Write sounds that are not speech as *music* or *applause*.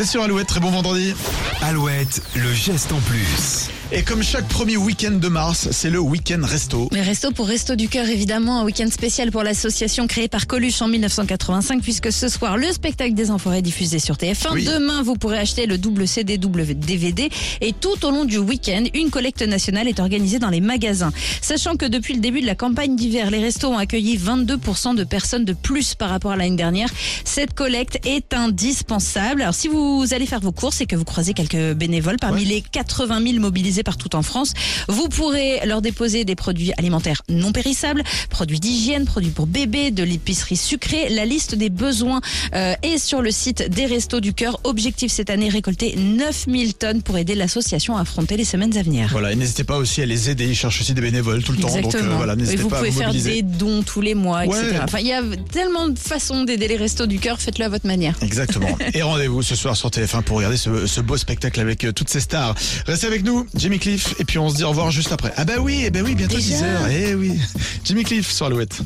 Vous êtes sur Alouette, très bon vendredi. Alouette, le geste en plus. Et comme chaque premier week-end de mars, c'est le week-end resto. Mais resto pour Resto du Cœur, évidemment, un week-end spécial pour l'association créée par Coluche en 1985, puisque ce soir, le spectacle des Enfoirés est diffusé sur TF1. Oui. Demain, vous pourrez acheter le double CD, double DVD. Et tout au long du week-end, une collecte nationale est organisée dans les magasins. Sachant que depuis le début de la campagne d'hiver, les restos ont accueilli 22% de personnes de plus par rapport à l'année dernière. Cette collecte est indispensable. Alors, si vous allez faire vos courses et que vous croisez quelques bénévoles parmi Ouais. les 80 000 mobilisés partout en France, vous pourrez leur déposer des produits alimentaires non périssables, produits d'hygiène, produits pour bébés, de l'épicerie sucrée. La liste des besoins euh, est sur le site des Restos du Cœur. Objectif cette année, récolter 9000 tonnes pour aider l'association à affronter les semaines à venir. Voilà, et n'hésitez pas aussi à les aider, ils cherchent aussi des bénévoles tout le temps. Donc Exactement. euh, voilà, n'hésitez vous pas à pouvez vous faire mobiliser. des dons tous les mois, etc. Enfin, il y a tellement de façons d'aider les Restos du Cœur. Faites-le à votre manière. Exactement. *laughs* Et rendez-vous ce soir sur TF1 pour regarder ce, ce beau spectacle avec euh, toutes ces stars. Restez avec nous, Jimmy Cliff, et puis on se dit au revoir juste après. Ah bah oui, eh bah oui, bientôt Déjà 10h. Eh oui, Jimmy Cliff sur Alouette.